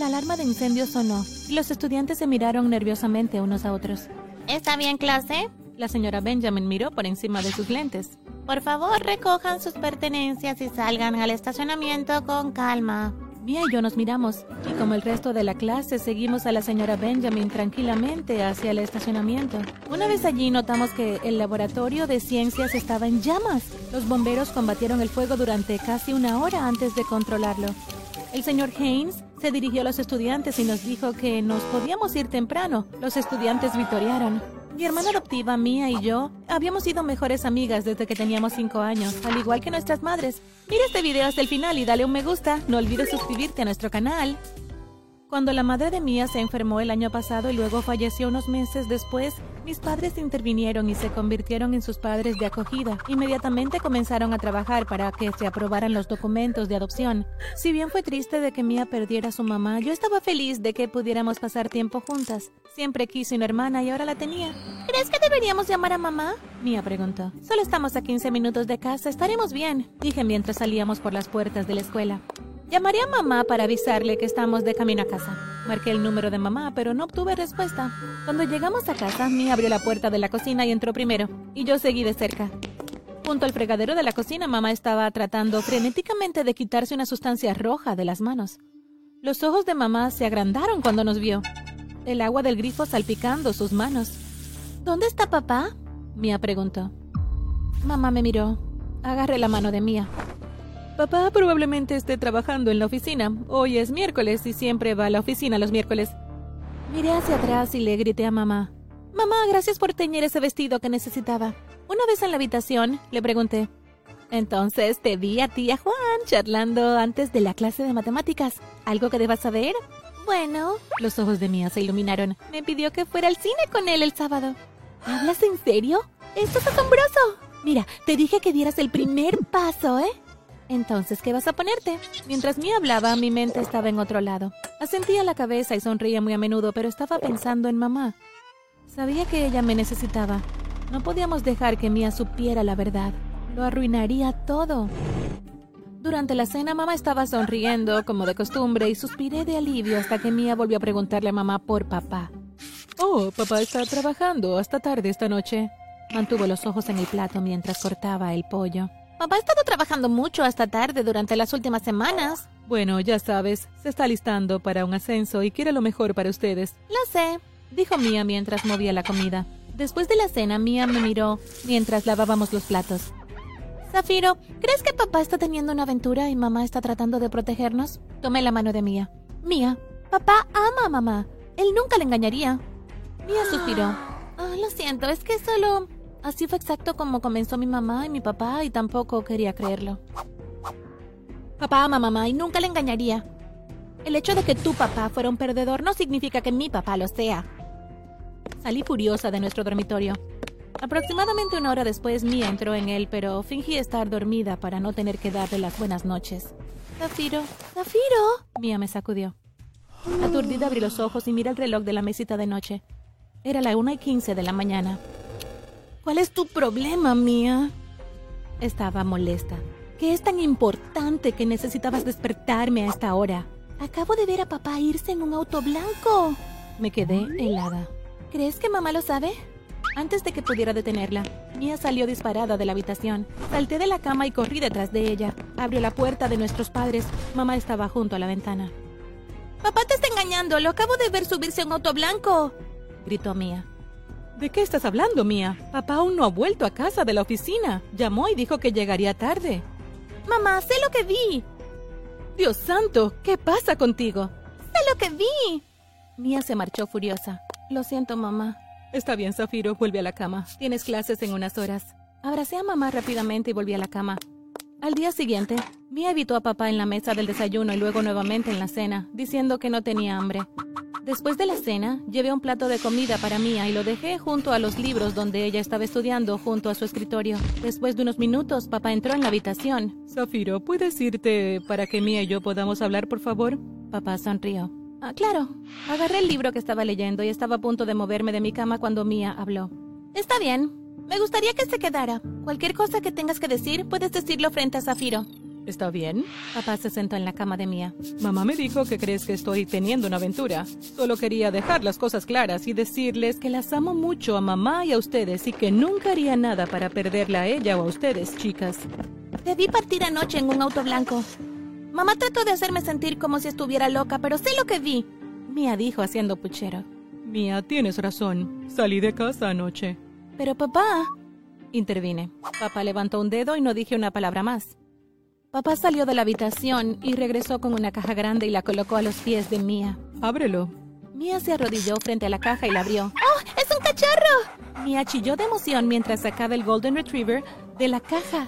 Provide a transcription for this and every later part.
La alarma de incendio sonó y los estudiantes se miraron nerviosamente unos a otros. ¿Está bien, clase? La señora Benjamin miró por encima de sus lentes. Por favor, recojan sus pertenencias y salgan al estacionamiento con calma. Mia y yo nos miramos, y como el resto de la clase, seguimos a la señora Benjamin tranquilamente hacia el estacionamiento. Una vez allí notamos que el laboratorio de ciencias estaba en llamas. Los bomberos combatieron el fuego durante casi una hora antes de controlarlo. El señor Haynes se dirigió a los estudiantes y nos dijo que nos podíamos ir temprano. Los estudiantes vitorearon. Mi hermana adoptiva, Mia y yo habíamos sido mejores amigas desde que teníamos 5 años, al igual que nuestras madres. Mira este video hasta el final y dale un me gusta. No olvides suscribirte a nuestro canal. Cuando la madre de Mia se enfermó el año pasado y luego falleció unos meses después, mis padres intervinieron y se convirtieron en sus padres de acogida. Inmediatamente comenzaron a trabajar para que se aprobaran los documentos de adopción. Si bien fue triste de que Mia perdiera a su mamá, yo estaba feliz de que pudiéramos pasar tiempo juntas. Siempre quise una hermana y ahora la tenía. ¿Crees que deberíamos llamar a mamá? Mia preguntó. Solo estamos a 15 minutos de casa, estaremos bien, dije mientras salíamos por las puertas de la escuela. Llamaré a mamá para avisarle que estamos de camino a casa. Marqué el número de mamá, pero no obtuve respuesta. Cuando llegamos a casa, Mia abrió la puerta de la cocina y entró primero, y yo seguí de cerca. Junto al fregadero de la cocina, mamá estaba tratando frenéticamente de quitarse una sustancia roja de las manos. Los ojos de mamá se agrandaron cuando nos vio, el agua del grifo salpicando sus manos. ¿Dónde está papá? Mia preguntó. Mamá me miró. Agarré la mano de Mia. Papá probablemente esté trabajando en la oficina. Hoy es miércoles y siempre va a la oficina los miércoles. Miré hacia atrás y le grité a mamá. Mamá, gracias por teñir ese vestido que necesitaba. Una vez en la habitación, le pregunté. Entonces te vi a ti a Juan charlando antes de la clase de matemáticas. ¿Algo que debas saber? Bueno. Los ojos de Mía se iluminaron. Me pidió que fuera al cine con él el sábado. ¿Hablas en serio? Esto es asombroso. Mira, te dije que dieras el primer paso, ¿eh? Entonces, ¿qué vas a ponerte? Mientras Mia hablaba, mi mente estaba en otro lado. Asentía la cabeza y sonreía muy a menudo, pero estaba pensando en mamá. Sabía que ella me necesitaba. No podíamos dejar que Mia supiera la verdad. Lo arruinaría todo. Durante la cena, mamá estaba sonriendo, como de costumbre, y suspiré de alivio hasta que Mia volvió a preguntarle a mamá por papá. Oh, papá está trabajando hasta tarde esta noche. Mantuvo los ojos en el plato mientras cortaba el pollo. Papá ha estado trabajando mucho hasta tarde durante las últimas semanas. Bueno, ya sabes, se está listando para un ascenso y quiere lo mejor para ustedes. Lo sé, dijo Mia mientras movía la comida. Después de la cena, Mia me miró mientras lavábamos los platos. Zafiro, ¿crees que papá está teniendo una aventura y mamá está tratando de protegernos? Tomé la mano de Mia. Mia, papá ama a mamá. Él nunca le engañaría. Mia suspiró. Oh, lo siento, es que solo Así fue exacto como comenzó mi mamá y mi papá y tampoco quería creerlo. Papá ama mamá y nunca le engañaría. El hecho de que tu papá fuera un perdedor no significa que mi papá lo sea. Salí furiosa de nuestro dormitorio. Aproximadamente una hora después Mia entró en él, pero fingí estar dormida para no tener que darle las buenas noches. Zafiro, Zafiro. Mia me sacudió. Aturdida abrí los ojos y miré el reloj de la mesita de noche. Era la una y quince de la mañana. ¿Cuál es tu problema, Mía? Estaba molesta. ¿Qué es tan importante que necesitabas despertarme a esta hora? Acabo de ver a papá irse en un auto blanco. Me quedé helada. ¿Crees que mamá lo sabe? Antes de que pudiera detenerla, Mia salió disparada de la habitación. Salté de la cama y corrí detrás de ella. Abrió la puerta de nuestros padres. Mamá estaba junto a la ventana. Papá te está engañando. Lo acabo de ver subirse a un auto blanco. Gritó Mia. ¿De qué estás hablando, Mía? Papá aún no ha vuelto a casa de la oficina. Llamó y dijo que llegaría tarde. Mamá, sé lo que vi. Dios santo, ¿qué pasa contigo? Sé lo que vi. Mía se marchó furiosa. Lo siento, mamá. Está bien, Zafiro, vuelve a la cama. Tienes clases en unas horas. Abracé a mamá rápidamente y volví a la cama. Al día siguiente, Mía evitó a papá en la mesa del desayuno y luego nuevamente en la cena, diciendo que no tenía hambre. Después de la cena, llevé un plato de comida para Mía y lo dejé junto a los libros donde ella estaba estudiando, junto a su escritorio. Después de unos minutos, papá entró en la habitación. Zafiro, ¿puedes irte para que Mía y yo podamos hablar, por favor? Papá sonrió. Ah, claro. Agarré el libro que estaba leyendo y estaba a punto de moverme de mi cama cuando Mía habló. Está bien. Me gustaría que se quedara. Cualquier cosa que tengas que decir, puedes decirlo frente a Zafiro. ¿Está bien? Papá se sentó en la cama de Mía. Mamá me dijo que crees que estoy teniendo una aventura. Solo quería dejar las cosas claras y decirles que las amo mucho a mamá y a ustedes y que nunca haría nada para perderla a ella o a ustedes, chicas. Te vi partir anoche en un auto blanco. Mamá trató de hacerme sentir como si estuviera loca, pero sé lo que vi. Mía dijo haciendo puchero. Mía, tienes razón. Salí de casa anoche. Pero papá... Intervine. Papá levantó un dedo y no dije una palabra más. Papá salió de la habitación y regresó con una caja grande y la colocó a los pies de Mía. Ábrelo. Mía se arrodilló frente a la caja y la abrió. ¡Oh, es un cachorro! Mía chilló de emoción mientras sacaba el Golden Retriever de la caja.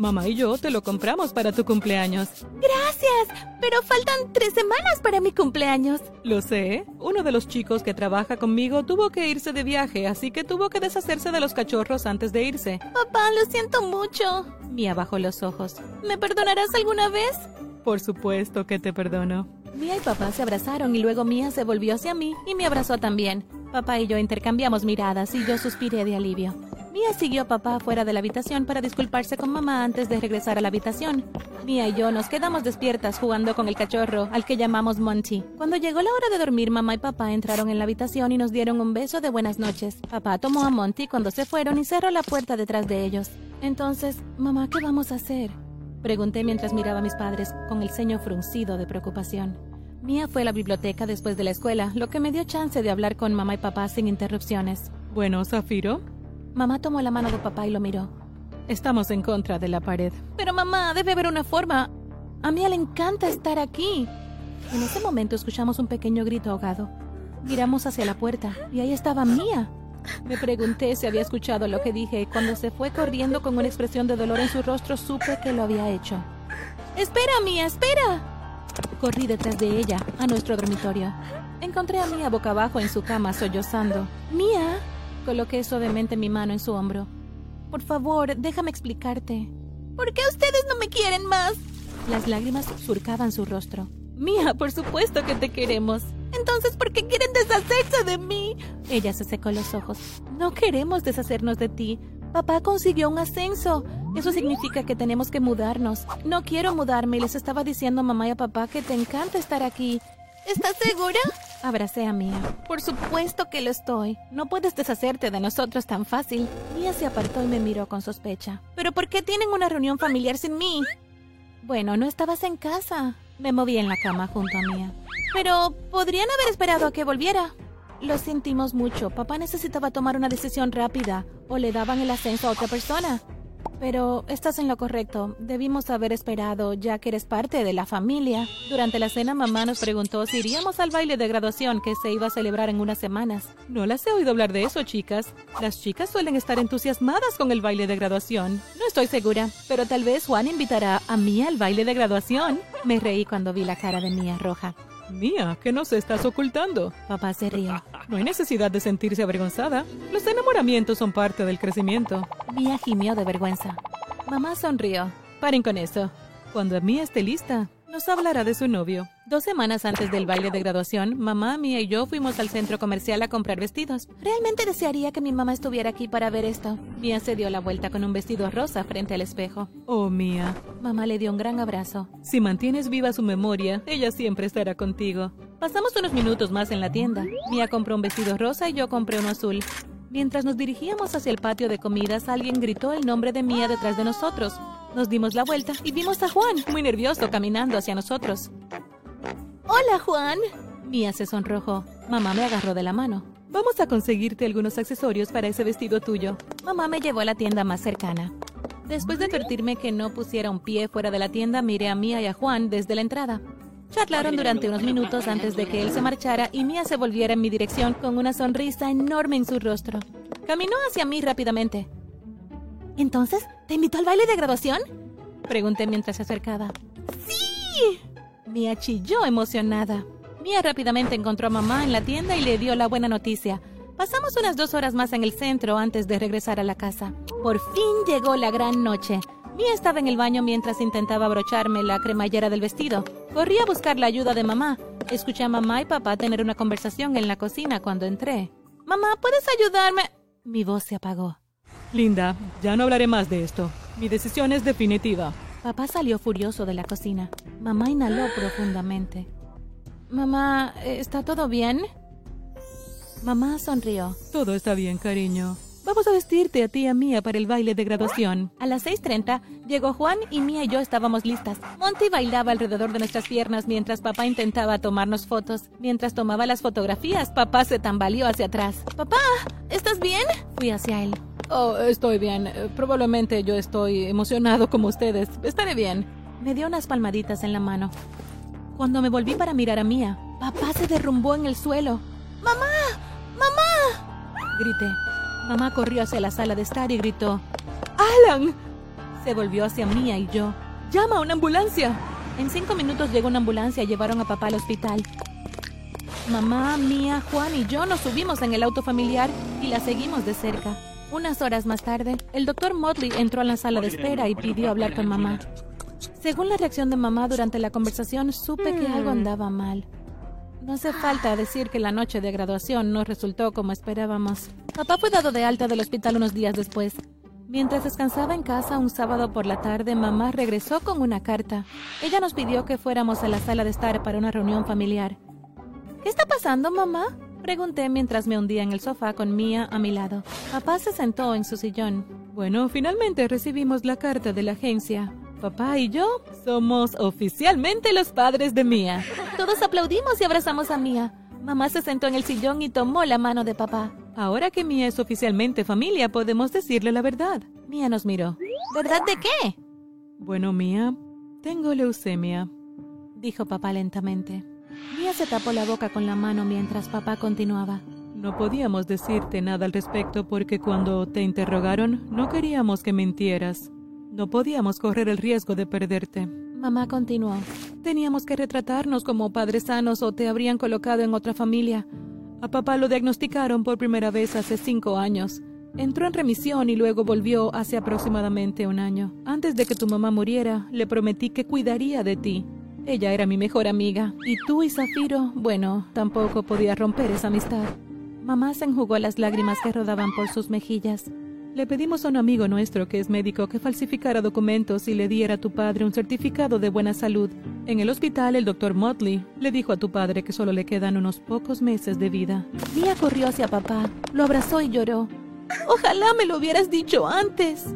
Mamá y yo te lo compramos para tu cumpleaños. Gracias, pero faltan tres semanas para mi cumpleaños. Lo sé. Uno de los chicos que trabaja conmigo tuvo que irse de viaje, así que tuvo que deshacerse de los cachorros antes de irse. Papá, lo siento mucho. Mía bajó los ojos. ¿Me perdonarás alguna vez? Por supuesto que te perdono. Mía y papá se abrazaron y luego Mía se volvió hacia mí y me abrazó también. Papá y yo intercambiamos miradas y yo suspiré de alivio. Mía siguió a papá fuera de la habitación para disculparse con mamá antes de regresar a la habitación. Mía y yo nos quedamos despiertas jugando con el cachorro, al que llamamos Monty. Cuando llegó la hora de dormir, mamá y papá entraron en la habitación y nos dieron un beso de buenas noches. Papá tomó a Monty cuando se fueron y cerró la puerta detrás de ellos. Entonces, mamá, ¿qué vamos a hacer? Pregunté mientras miraba a mis padres, con el ceño fruncido de preocupación. Mía fue a la biblioteca después de la escuela, lo que me dio chance de hablar con mamá y papá sin interrupciones. Bueno, Zafiro, Mamá tomó la mano de papá y lo miró. Estamos en contra de la pared. Pero mamá, debe haber una forma. A Mía le encanta estar aquí. En ese momento escuchamos un pequeño grito ahogado. Miramos hacia la puerta y ahí estaba Mía. Me pregunté si había escuchado lo que dije y cuando se fue corriendo con una expresión de dolor en su rostro supe que lo había hecho. ¡Espera, Mía, espera! Corrí detrás de ella, a nuestro dormitorio. Encontré a Mía boca abajo en su cama sollozando. Mía, Coloqué suavemente mi mano en su hombro. Por favor, déjame explicarte. ¿Por qué ustedes no me quieren más? Las lágrimas surcaban su rostro. Mía, por supuesto que te queremos. Entonces, ¿por qué quieren deshacerse de mí? Ella se secó los ojos. No queremos deshacernos de ti. Papá consiguió un ascenso. Eso significa que tenemos que mudarnos. No quiero mudarme les estaba diciendo a mamá y a papá que te encanta estar aquí. ¿Estás segura? Abracé a Mía. Por supuesto que lo estoy. No puedes deshacerte de nosotros tan fácil. Mía se apartó y me miró con sospecha. ¿Pero por qué tienen una reunión familiar sin mí? Bueno, no estabas en casa. Me moví en la cama junto a Mía. Pero podrían haber esperado a que volviera. Lo sentimos mucho. Papá necesitaba tomar una decisión rápida o le daban el ascenso a otra persona. Pero estás en lo correcto. Debimos haber esperado, ya que eres parte de la familia. Durante la cena, mamá nos preguntó si iríamos al baile de graduación que se iba a celebrar en unas semanas. No las he oído hablar de eso, chicas. Las chicas suelen estar entusiasmadas con el baile de graduación. No estoy segura, pero tal vez Juan invitará a Mía al baile de graduación. Me reí cuando vi la cara de Mía roja. Mía, ¿qué nos estás ocultando? Papá se rió. No hay necesidad de sentirse avergonzada. Los enamoramientos son parte del crecimiento. Mía gimió de vergüenza. Mamá sonrió. Paren con eso. Cuando Mía esté lista, nos hablará de su novio. Dos semanas antes del baile de graduación, mamá, Mía y yo fuimos al centro comercial a comprar vestidos. Realmente desearía que mi mamá estuviera aquí para ver esto. Mía se dio la vuelta con un vestido rosa frente al espejo. Oh, Mía. Mamá le dio un gran abrazo. Si mantienes viva su memoria, ella siempre estará contigo. Pasamos unos minutos más en la tienda. Mía compró un vestido rosa y yo compré uno azul. Mientras nos dirigíamos hacia el patio de comidas, alguien gritó el nombre de Mía detrás de nosotros. Nos dimos la vuelta y vimos a Juan, muy nervioso, caminando hacia nosotros. Hola, Juan. Mía se sonrojó. Mamá me agarró de la mano. Vamos a conseguirte algunos accesorios para ese vestido tuyo. Mamá me llevó a la tienda más cercana. Después de advertirme que no pusiera un pie fuera de la tienda, miré a Mía y a Juan desde la entrada. Charlaron durante unos minutos antes de que él se marchara y Mía se volviera en mi dirección con una sonrisa enorme en su rostro. Caminó hacia mí rápidamente. ¿Entonces, te invitó al baile de graduación? Pregunté mientras se acercaba. ¡Sí! Mía chilló emocionada. Mía rápidamente encontró a mamá en la tienda y le dio la buena noticia. Pasamos unas dos horas más en el centro antes de regresar a la casa. Por fin llegó la gran noche. Mía estaba en el baño mientras intentaba abrocharme la cremallera del vestido. Corrí a buscar la ayuda de mamá. Escuché a mamá y papá tener una conversación en la cocina cuando entré. Mamá, ¿puedes ayudarme? Mi voz se apagó. Linda, ya no hablaré más de esto. Mi decisión es definitiva. Papá salió furioso de la cocina. Mamá inhaló profundamente. Mamá, ¿está todo bien? Mamá sonrió. Todo está bien, cariño. Vamos a vestirte a ti y a Mía para el baile de graduación. A las 6.30 llegó Juan y Mía y yo estábamos listas. Monty bailaba alrededor de nuestras piernas mientras papá intentaba tomarnos fotos. Mientras tomaba las fotografías, papá se tambaleó hacia atrás. Papá, ¿estás bien? Fui hacia él. Oh, estoy bien. Probablemente yo estoy emocionado como ustedes. Estaré bien. Me dio unas palmaditas en la mano. Cuando me volví para mirar a Mía, papá se derrumbó en el suelo. ¡Mamá! ¡Mamá! Grité. Mamá corrió hacia la sala de estar y gritó, ¡Alan! Se volvió hacia Mía y yo. ¡Llama a una ambulancia! En cinco minutos llegó una ambulancia y llevaron a papá al hospital. Mamá, Mía, Juan y yo nos subimos en el auto familiar y la seguimos de cerca. Unas horas más tarde, el doctor Motley entró a la sala de espera y pidió hablar con mamá. Según la reacción de mamá durante la conversación, supe que algo andaba mal. No hace falta decir que la noche de graduación no resultó como esperábamos. Papá fue dado de alta del hospital unos días después. Mientras descansaba en casa un sábado por la tarde, mamá regresó con una carta. Ella nos pidió que fuéramos a la sala de estar para una reunión familiar. ¿Qué está pasando, mamá? Pregunté mientras me hundía en el sofá con Mía a mi lado. Papá se sentó en su sillón. Bueno, finalmente recibimos la carta de la agencia. Papá y yo somos oficialmente los padres de Mía. Todos aplaudimos y abrazamos a Mía. Mamá se sentó en el sillón y tomó la mano de papá. Ahora que Mía es oficialmente familia, podemos decirle la verdad. Mía nos miró. ¿Verdad de qué? Bueno, Mía, tengo leucemia, dijo papá lentamente. Mía se tapó la boca con la mano mientras papá continuaba. No podíamos decirte nada al respecto porque cuando te interrogaron no queríamos que mintieras. No podíamos correr el riesgo de perderte. Mamá continuó. Teníamos que retratarnos como padres sanos o te habrían colocado en otra familia. A papá lo diagnosticaron por primera vez hace cinco años. Entró en remisión y luego volvió hace aproximadamente un año. Antes de que tu mamá muriera, le prometí que cuidaría de ti. Ella era mi mejor amiga. Y tú y Zafiro, bueno, tampoco podía romper esa amistad. Mamá se enjugó las lágrimas que rodaban por sus mejillas. Le pedimos a un amigo nuestro que es médico que falsificara documentos y le diera a tu padre un certificado de buena salud. En el hospital, el doctor Motley le dijo a tu padre que solo le quedan unos pocos meses de vida. Mia corrió hacia papá, lo abrazó y lloró. Ojalá me lo hubieras dicho antes.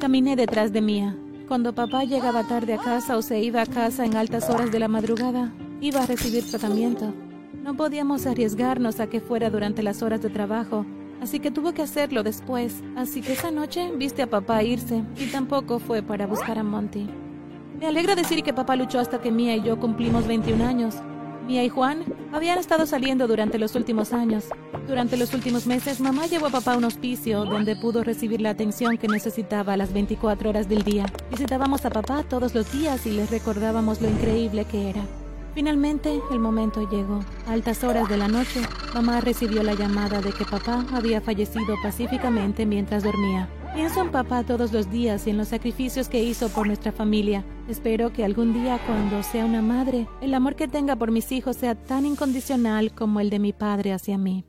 Caminé detrás de Mia. Cuando papá llegaba tarde a casa o se iba a casa en altas horas de la madrugada, iba a recibir tratamiento. No podíamos arriesgarnos a que fuera durante las horas de trabajo así que tuvo que hacerlo después. Así que esa noche viste a papá irse y tampoco fue para buscar a Monty. Me alegra decir que papá luchó hasta que Mia y yo cumplimos 21 años. Mia y Juan habían estado saliendo durante los últimos años. Durante los últimos meses, mamá llevó a papá a un hospicio donde pudo recibir la atención que necesitaba a las 24 horas del día. Visitábamos a papá todos los días y les recordábamos lo increíble que era. Finalmente, el momento llegó. A altas horas de la noche, mamá recibió la llamada de que papá había fallecido pacíficamente mientras dormía. Pienso en papá todos los días y en los sacrificios que hizo por nuestra familia. Espero que algún día, cuando sea una madre, el amor que tenga por mis hijos sea tan incondicional como el de mi padre hacia mí.